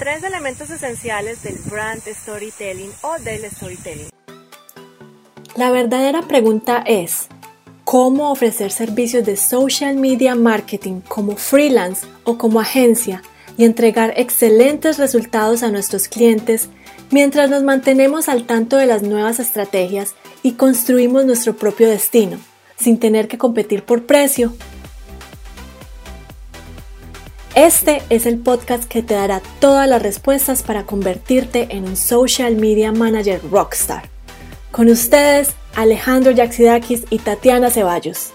Tres elementos esenciales del brand storytelling o del storytelling. La verdadera pregunta es, ¿cómo ofrecer servicios de social media marketing como freelance o como agencia y entregar excelentes resultados a nuestros clientes mientras nos mantenemos al tanto de las nuevas estrategias y construimos nuestro propio destino, sin tener que competir por precio este es el podcast que te dará todas las respuestas para convertirte en un social media manager rockstar. Con ustedes, Alejandro Yaxidakis y Tatiana Ceballos.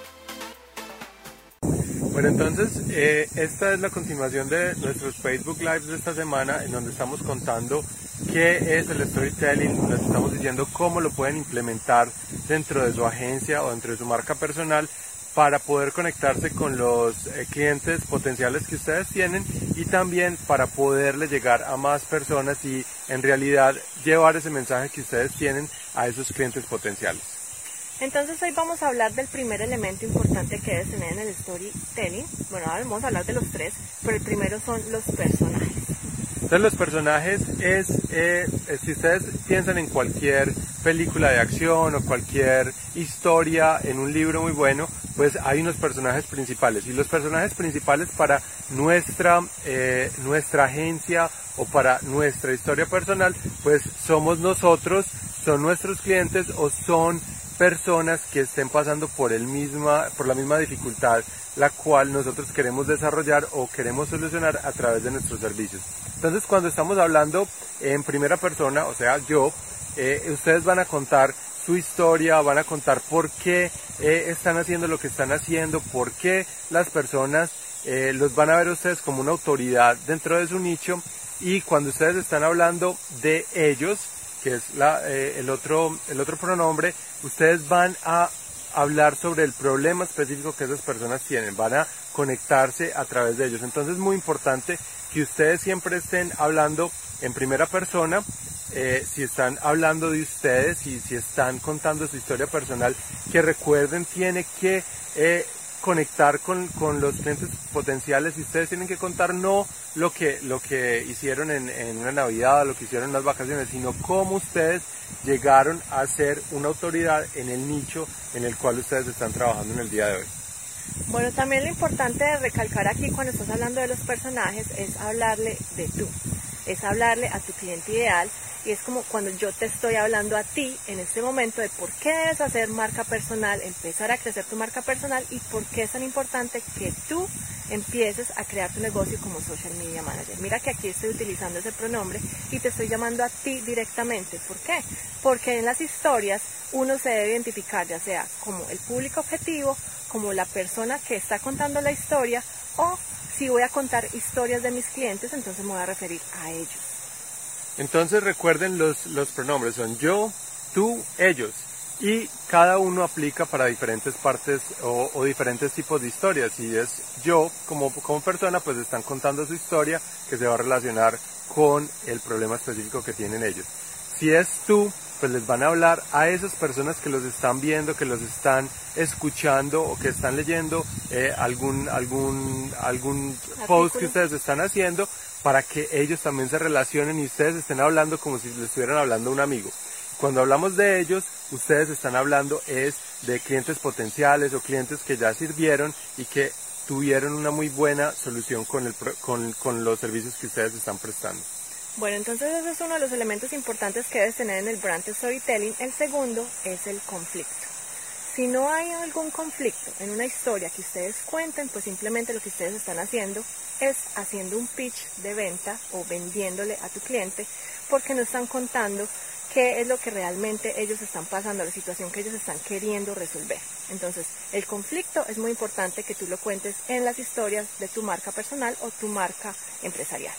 Bueno, entonces, eh, esta es la continuación de nuestros Facebook Lives de esta semana, en donde estamos contando qué es el storytelling, les estamos diciendo cómo lo pueden implementar dentro de su agencia o dentro de su marca personal para poder conectarse con los eh, clientes potenciales que ustedes tienen y también para poderle llegar a más personas y en realidad llevar ese mensaje que ustedes tienen a esos clientes potenciales. Entonces hoy vamos a hablar del primer elemento importante que debes tener en el storytelling. Bueno, ahora vamos a hablar de los tres, pero el primero son los personajes. Entonces los personajes es, eh, si ustedes piensan en cualquier película de acción o cualquier historia en un libro muy bueno, pues hay unos personajes principales. Y los personajes principales para nuestra, eh, nuestra agencia o para nuestra historia personal, pues somos nosotros, son nuestros clientes o son personas que estén pasando por, el misma, por la misma dificultad la cual nosotros queremos desarrollar o queremos solucionar a través de nuestros servicios. Entonces cuando estamos hablando en primera persona, o sea, yo, eh, ustedes van a contar su historia, van a contar por qué eh, están haciendo lo que están haciendo, por qué las personas eh, los van a ver ustedes como una autoridad dentro de su nicho y cuando ustedes están hablando de ellos, que es la, el, otro, el otro pronombre, ustedes van a hablar sobre el problema específico que esas personas tienen, van a conectarse a través de ellos. Entonces es muy importante que ustedes siempre estén hablando en primera persona, eh, si están hablando de ustedes y si están contando su historia personal, que recuerden tiene que eh, conectar con, con, los clientes potenciales y ustedes tienen que contar no lo que, lo que hicieron en, en una Navidad, lo que hicieron en las vacaciones, sino cómo ustedes llegaron a ser una autoridad en el nicho en el cual ustedes están trabajando en el día de hoy. Bueno, también lo importante de recalcar aquí cuando estás hablando de los personajes es hablarle de tú, es hablarle a tu cliente ideal y es como cuando yo te estoy hablando a ti en este momento de por qué debes hacer marca personal, empezar a crecer tu marca personal y por qué es tan importante que tú empieces a crear tu negocio como social media manager. Mira que aquí estoy utilizando ese pronombre y te estoy llamando a ti directamente. ¿Por qué? Porque en las historias uno se debe identificar ya sea como el público objetivo, como la persona que está contando la historia o si voy a contar historias de mis clientes, entonces me voy a referir a ellos. Entonces recuerden los, los pronombres, son yo, tú, ellos y cada uno aplica para diferentes partes o, diferentes tipos de historias. Si es yo como, como persona, pues están contando su historia que se va a relacionar con el problema específico que tienen ellos. Si es tú, pues les van a hablar a esas personas que los están viendo, que los están escuchando o que están leyendo eh, algún, algún, algún post que ustedes están haciendo para que ellos también se relacionen y ustedes estén hablando como si les estuvieran hablando a un amigo. Cuando hablamos de ellos, ustedes están hablando es de clientes potenciales o clientes que ya sirvieron y que tuvieron una muy buena solución con, el, con los servicios que ustedes están prestando. Bueno, entonces ese es uno de los elementos importantes que debes tener en el brand storytelling. El segundo es el conflicto. Si no hay algún conflicto en una historia que ustedes cuenten, pues simplemente lo que ustedes están haciendo es haciendo un pitch de venta o vendiéndole a tu cliente porque no están contando qué es lo que realmente ellos están pasando, la situación que ellos están queriendo resolver. Entonces, el conflicto es muy importante que tú lo cuentes en las historias de tu marca personal o tu marca empresarial.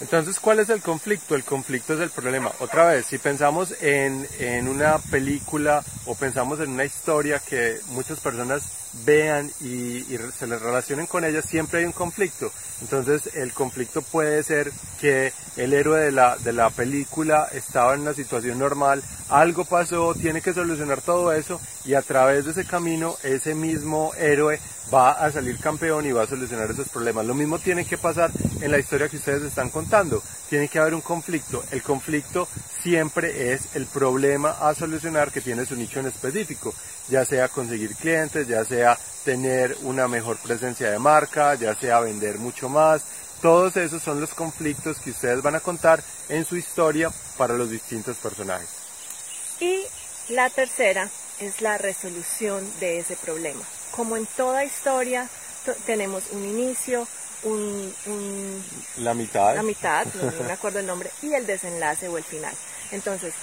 Entonces, ¿cuál es el conflicto? El conflicto es el problema. Otra vez, si pensamos en, en una película o pensamos en una historia que muchas personas vean y, se les relacionen con ella, siempre hay un conflicto. Entonces el conflicto puede ser que el héroe de la, de la película estaba en una situación normal, algo pasó, tiene que solucionar todo eso y a través de ese camino ese mismo héroe va a salir campeón y va a solucionar esos problemas. Lo mismo tiene que pasar en la historia que ustedes están contando. tiene que haber un conflicto. El conflicto siempre es el problema a solucionar que tiene su nicho en específico, ya sea conseguir clientes, ya sea tener una mejor presencia de marca, ya sea vender mucho más. Todos esos son los conflictos que ustedes van a contar en su historia para los distintos personajes. Y la tercera es la resolución de ese problema. Como en toda historia, tenemos un inicio, un, la mitad, la mitad, no me acuerdo el nombre, y el desenlace o el final. Entonces,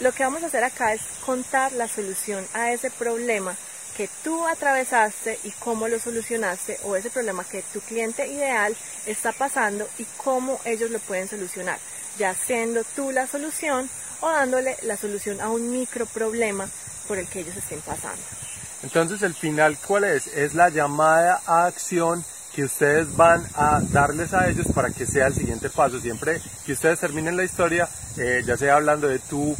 lo que vamos a hacer acá es contar la solución a ese problema que tú atravesaste y cómo lo solucionaste o ese problema que tu cliente ideal está pasando y cómo ellos lo pueden solucionar, ya siendo tú la solución o dándole la solución a un micro problema por el que ellos estén pasando. Entonces el final, ¿cuál es? Es la llamada a acción que ustedes van a darles a ellos para que sea el siguiente paso. Siempre que ustedes terminen la historia, eh, ya sea hablando de tú,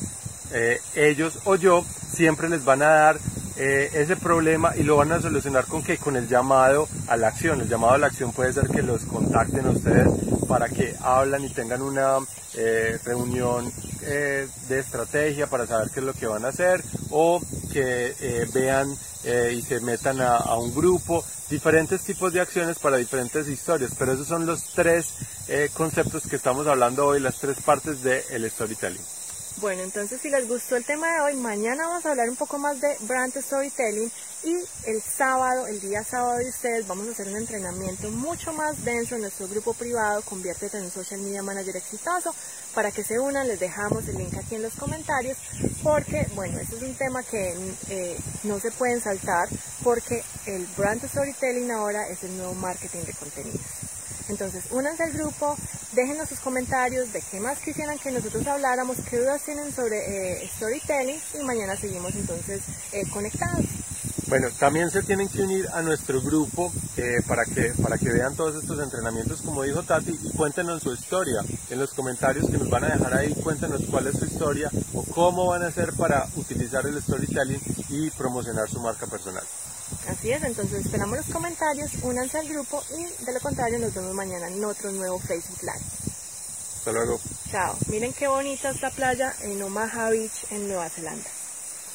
eh, ellos o yo, siempre les van a dar eh, ese problema y lo van a solucionar con que con el llamado a la acción. El llamado a la acción puede ser que los contacten ustedes para que hablan y tengan una reunión de estrategia para saber qué es lo que van a hacer o que vean y se metan a un grupo diferentes tipos de acciones para diferentes historias, pero esos son los tres eh, conceptos que estamos hablando hoy, las tres partes del storytelling. Bueno, entonces si les gustó el tema de hoy, mañana vamos a hablar un poco más de brand storytelling y el sábado, el día sábado de ustedes, vamos a hacer un entrenamiento mucho más denso en nuestro grupo privado, conviértete en un social media manager exitoso. Para que se unan, les dejamos el link aquí en los comentarios porque, bueno, este es un tema que eh, no se pueden saltar porque el brand storytelling ahora es el nuevo marketing de contenidos. Entonces, únanse al grupo, déjenos sus comentarios de qué más quisieran que nosotros habláramos, qué dudas tienen sobre eh, storytelling y mañana seguimos entonces eh, conectados. Bueno, también se tienen que unir a nuestro grupo eh, para, que, para que vean todos estos entrenamientos, como dijo Tati, y cuéntenos su historia. En los comentarios que nos van a dejar ahí, cuéntenos cuál es su historia o cómo van a hacer para utilizar el storytelling y promocionar su marca personal. Así es, entonces esperamos los comentarios, únanse al grupo y de lo contrario nos vemos mañana en otro nuevo Facebook Live. Hasta luego. Chao. Miren qué bonita esta playa en Omaha Beach en Nueva Zelanda.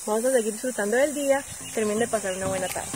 Vamos a seguir disfrutando del día. Terminen de pasar una buena tarde.